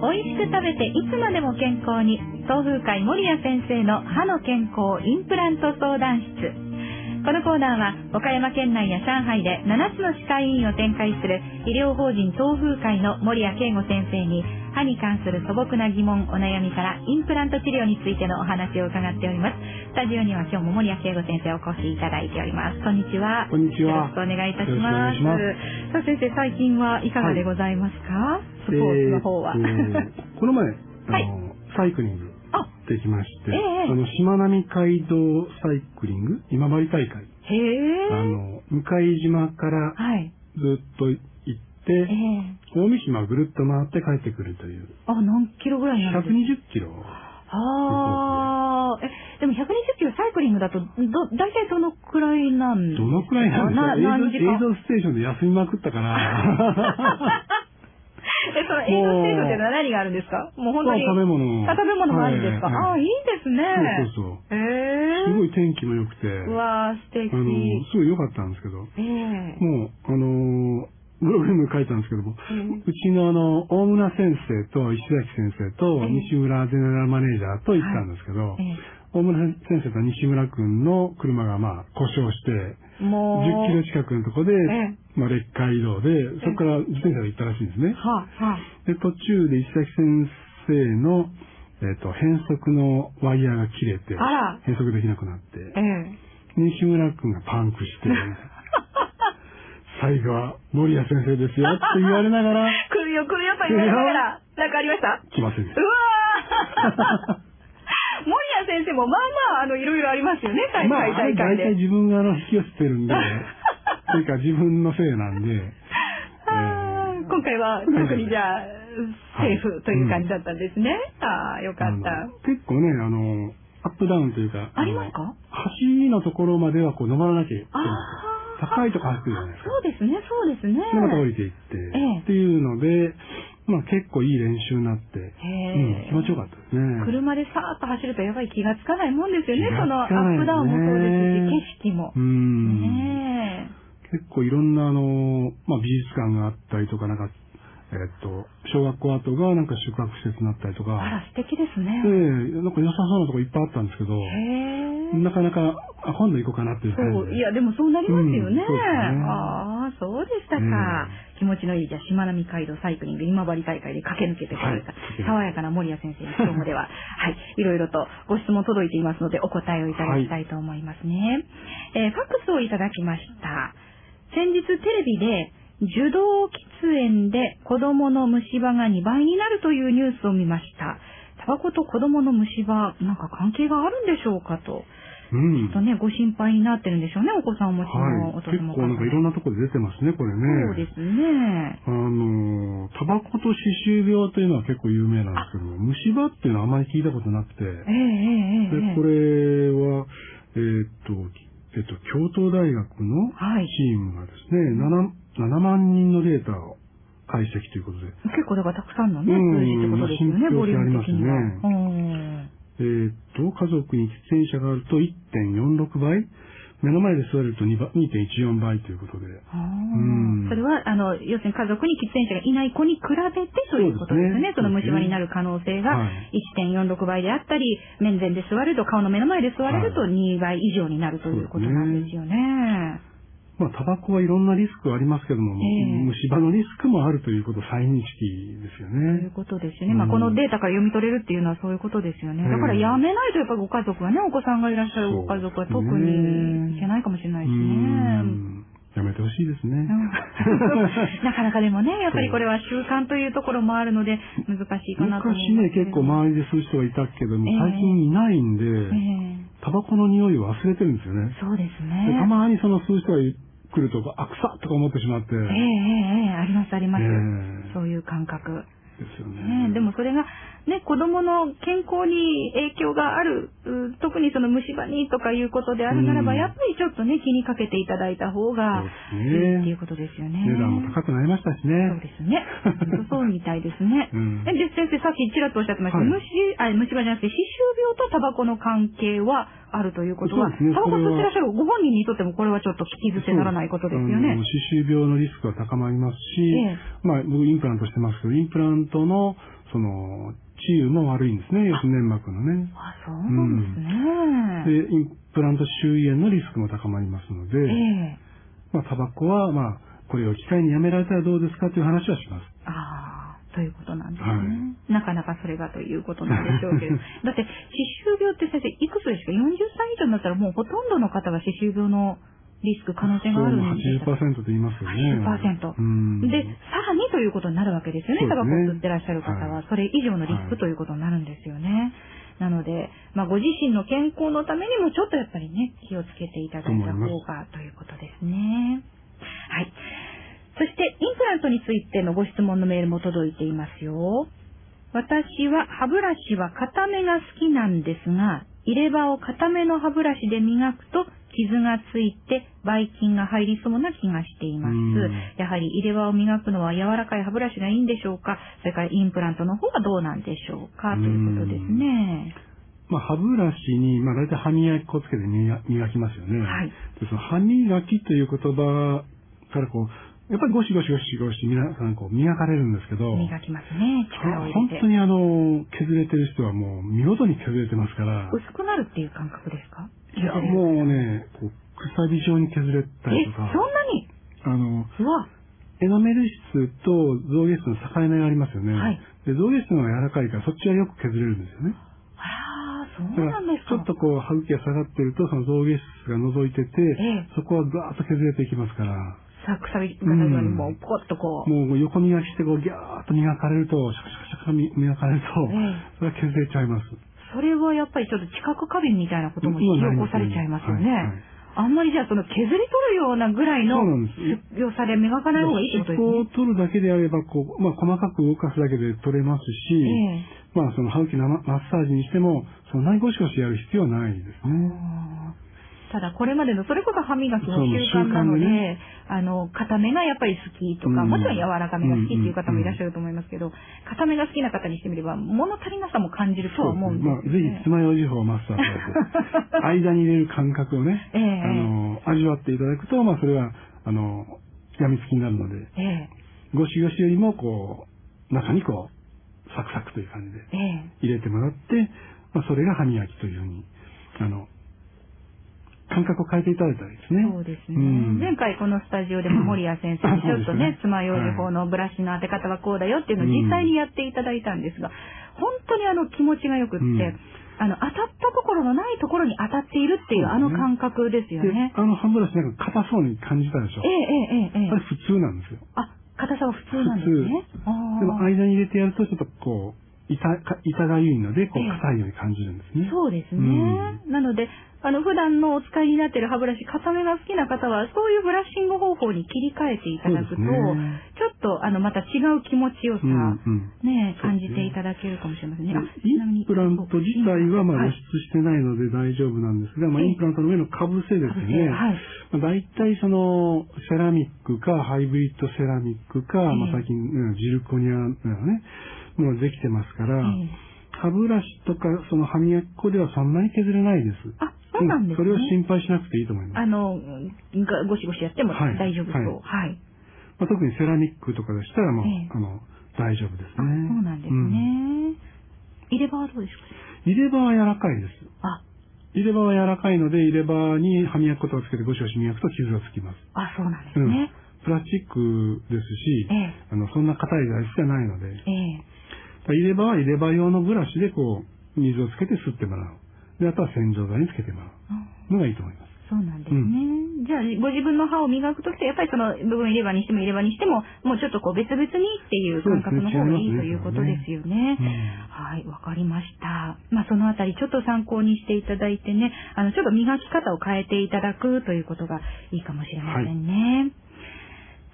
美味しく食べていつまでも健康に。東風会守谷先生の歯の健康インプラント相談室。このコーナーは岡山県内や上海で7つの歯科医院を展開する医療法人東風会の守谷慶吾先生に歯に関する素朴な疑問お悩みからインプラント治療についてのお話を伺っております。スタジオには今日も守谷慶吾先生お越しいただいております。こんにちは。こんにちは。よろしくお願いいたします。ます。さあ先生最近はいかがでございますか、スポーツの方は、えーこの前、あの、サイクリングあ。できまして、ええ。あの、しまなみ海道サイクリング今治大会。あの、向島からはい。ずっと行って、ええ大三島をぐるっと回って帰ってくるという、あ何キロぐらいになるんですか？120キロ。ああ、え、でも120キロサイクリングだと、ど、大体どのくらいなんどのくらいなんですか？映像映像ステーションで休みまくったから。え、その映像制度っていうのは何があるんですか？もう本当に。まあ食べ物。あ食べ物もあるんですか、はい。ああ、いいですね。そうそうそう。ええすごい天気も良くて、うわー、素敵。あの、すごい良かったんですけど、ええ。もう、あの書いたんですけども、うん。うちのあの、大村先生と石崎先生とええ。西村ゼネラルマネージャーと行ったんですけど、え大村先生と西村君の車がまあ故障して、えもう。10キロ近くのとこで、えまあ劣化移動で、そこから自転車で行ったらしいんですね。はあ、はあ。で、途中で石崎先生の、えっ、と、変速のワイヤーが切れて、変速できなくなって、ええ。西村君がパンクして、最後は森谷先生ですよ って言われながら、来るよ来るよと言われながら、なんかありました？来ませんでしうわー 森谷先生もまあまあ、あの、いろいろありますよね、た。大まあ、会大会で。大体自分があの引き寄せてるんで、というか自分のせいなんで、あー今回は特にじゃあ、セーフという感じだったんですね。ああ、よかった。結構ね、あの、アップダウンというか、ありますか？の橋のところまではこう登らなきゃいけない。高いとこ走ってるじゃないですか。そうですね、そうですね。で、また降りていって、ええっていうので、まあ結構いい練習になって、へうん、え気持ちよかったですね。車でさーっと走るとやっぱり気がつかないもんですよね。気がそのアップダウンもそうですし、ね景色もう。ん。ね結構いろんなあの、まあ美術館があったりとか、なんか、えっと、小学校跡がなんか宿泊施設になったりとえ。あらか、、素敵ですね。で、なんか良さそうなとこいっぱいあったんですけど、へえ。なかなか、あ、今度行こうかなっていう感そう。いや、でもそうなりますよね。うんねああ、そうでしたか。気持ちのいい、じゃあ、しまなみ海道サイクリング今治大会で駆け抜けてくれた、はい爽やかな森谷先生に今日もでは、はい、いろいろとご質問届いていますので、お答えをいただきたいと思いますね。えーファックスをいただきました。先日テレビで、受動喫煙で子供の虫歯が2倍になるというニュースを見ました。タバコと子供の虫歯、なんか関係があるんでしょうかと。うん。ちょっとね、ご心配になってるんでしょうね、お子さんをお持ちのはい。お父結様構なんかいろんなところで出てますね、これね。そうですね。あの、タバコと歯周病というのは結構有名なんですけども、虫歯っていうのはあまり聞いたことなくて、ええええええで、これは、えーっと、えっと、京都大学のはいチームがですね、7, 7万人のデータを解析ということで、結構だからたくさんのね、うん数字ってことですよね、まあボリューム的には。信うんえーっと、家族に喫煙者があると1.46倍、目の前で吸われると2倍2.14倍ということで、それは、あの、要するに家族に喫煙者がいない子に比べてということですよね。そね。の虫歯になる可能性がはい。1.46倍であったり、面前で座ると、顔の目の前で座れると2倍以上になるということなんですよね。まあ、タバコはいろんなリスクはありますけども、ええ虫歯のリスクもあるということ再認識ですよそういうね。ことですよね。まあ、このデータから読み取れるっていうのはそういうことですよね。ええだからやめないとやっぱりご家族はね、お子さんがいらっしゃるご家族は特にいけないかもしれないうしね。ん。やめてほしいですね。うん なかなかでもね、やっぱりこれは習慣というところもあるので難しいかなと思います昔ね、結構周りで吸う人がいたけども、ええ最近いないんで、ええタバコの匂いを忘れてるんですよね。そうですでね。たまにその吸う人が来ると、あ、臭っとか思ってしまって。ええええええありますあります。ええそういう感覚。ですよねね。でもそれが、ね、子供の健康に影響がある、う特にその虫歯にとかいうことであるならば、うんやっぱりちょっとね、気にかけていただいた方がいいっていうことですよね。値段も高くなりましたしそうね。ですね。そうみたいですね。うんえで、先生、さっきちらっとおっしゃってました、はい虫、あ、虫歯じゃなくて、歯周病とタバコの関係はあるということは、タバコ吸ってらっしゃるご本人にとってもこれはちょっと聞き捨てならないことですよね。歯周病のリスクは高まりますし、ええまあ、僕インプラントしてますけど、インプラントの、その、治癒も悪いんですね、四粘膜のね。あ、そうなんですね。で、インプラント周囲炎のリスクも高まりますので、ええまあ、タバコは、まあ、これを機会にやめられたらどうですかという話はします。ということなんですね、はいなかなかそれがということなんでしょうけど。だって、歯周病って先生、いくつですか ?40 歳以上になったらもうほとんどの方が歯周病のリスク、可能性があるんですか80%と言いますよね。80%うん。で、さらにということになるわけですよね。タバコを吸ってらっしゃる方は、はいそれ以上のリスクはいということになるんですよね。なので、まあ、ご自身の健康のためにもちょっとやっぱりね、気をつけていただいた方がということですね。はい。ントについてのご質問のメールも届いていますよ。私は歯ブラシは固めが好きなんですが、入れ歯を固めの歯ブラシで磨くと傷がついてばい菌が入りそうな気がしていますうん。やはり入れ歯を磨くのは柔らかい歯ブラシがいいんでしょうか？それからインプラントの方はどうなんでしょうか？ということですね。まあ、歯ブラシに、まあ、大体歯磨き粉をつけて磨磨きますよね。はいでその歯磨きという言葉からこう、やっぱりゴシゴシゴシゴシ皆さんこう磨かれるんですけど、磨きますね。力を入れて。本当にあの、削れてる人はもう見事に削れてますから、薄くなるっていう感覚ですか？いや、もうね、こう、くさび状に削れたりえ、とか、そんなに？あの、エナメル質と象牙質の境目がありますよね。はいで象牙質の方が柔らかいから、そっちはよく削れるんですよね。あら、そうなんですか。ちょっとこう、歯茎が下がってると、その象牙質が覗いてて、ええそこはガーッと削れていきますから、さくさびがないようにもうポコッとこう。もう横磨きしてこう、ギャーッと磨かれると、シャカシャカシャカみ磨かれると、ええそれは削れちゃいます。それはやっぱりちょっと知覚過敏みたいなことも引き起こされちゃいますよね。あんまりじゃあその削り取るようなぐらいのそうなんです強さで磨かない方がいいってことですこねを。取るだけであれば、こう、まあ、細かく動かすだけで取れますし、えまあ、その歯茎のママッサージにしても、そんなにゴシゴシやる必要はないですえね。ただこれまでのそれこそ歯磨きの習慣なので、ねあの、固めがやっぱり好きとか、うん。もちろん柔らかめが好きっていう方もいらっしゃると思いますけど、固めが好きな方にしてみれば物足りなさも感じるとは思うんですまあ、よ、ぜね。ひ、爪楊枝法マッサージを 間に入れる感覚をね、ええ。あの、味わっていただくと、まあ、それは、あの、病みつきになるので、ええ。ゴシゴシよりも、こう、中にこう、サクサクという感じでええ。入れてもらって、まあ、それが歯磨きというふうに、あの、感覚を変えていただいたらいいですね。そうですね。うん前回このスタジオでも森谷先生にちょっとね、爪楊枝法のブラシの当て方はこうだよっていうのを実際にやっていただいたんですが、本当にあの気持ちがよくって、うんあの、当たったところのないところに当たっているっていうあの感覚ですよでね。あの歯ブラシなんか硬そうに感じたでしょ？ええ。ええええええあれ普通なんですよ。あ、硬さは普通なんですね。でも間に入れてやるとちょっとこう、痛がゆいので、こうええ硬いように感じるんですね。そうですね。なので、あの、普段のお使いになっている歯ブラシ、硬めが好きな方は、そういうブラッシング方法に切り替えていただくと、ねちょっと、あの、また違う気持ちよさ、うんうんね、感じていただけるかもしれませんね。あインプラント自体はまあはい露出してないので大丈夫なんですが、まあ、ええインプラントの上のかぶせですね。はい。まあ、大体そのセラミックかハイブリッドセラミックか、ええまあ、最近うんジルコニアなね、ものできてますから、ええ歯ブラシとかその歯磨き粉ではそんなに削れないです。あ、そうなんですね。それを心配しなくていいと思います。あの、がゴシゴシやってもはい大丈夫そう。はい。まあ、特にセラミックとかでしたらもう、ええあの大丈夫ですあ、ね。そうなんですうんね。入れ歯はどうですか？入れ歯は柔らかいです。あ、入れ歯は柔らかいので、入れ歯に歯磨き粉とかつけてゴシゴシ磨くと傷がつきます。あ、そうなんですうんね。プラスチックですし、ええあのそんな硬い材質じゃないので、ええ。入れ歯は入れ歯用のブラシでこう、水をつけて吸ってもらう。で、あとは洗浄剤につけてもらうのがいいと思います。そうなんですね。じゃあ、ご自分の歯を磨くときって、やっぱりその部分入れ歯にしても入れ歯にしても、もうちょっとこう別々にっていう感覚の方がいいということですよね。はい、わかりました。まあ、そのあたりちょっと参考にしていただいてね、あの、ちょっと磨き方を変えていただくということがいいかもしれませんね。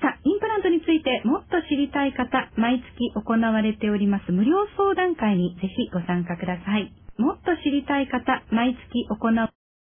さあ、インプラントについてもっと知りたい方、毎月行われております無料相談会にぜひご参加ください。もっと知りたい方、毎月行う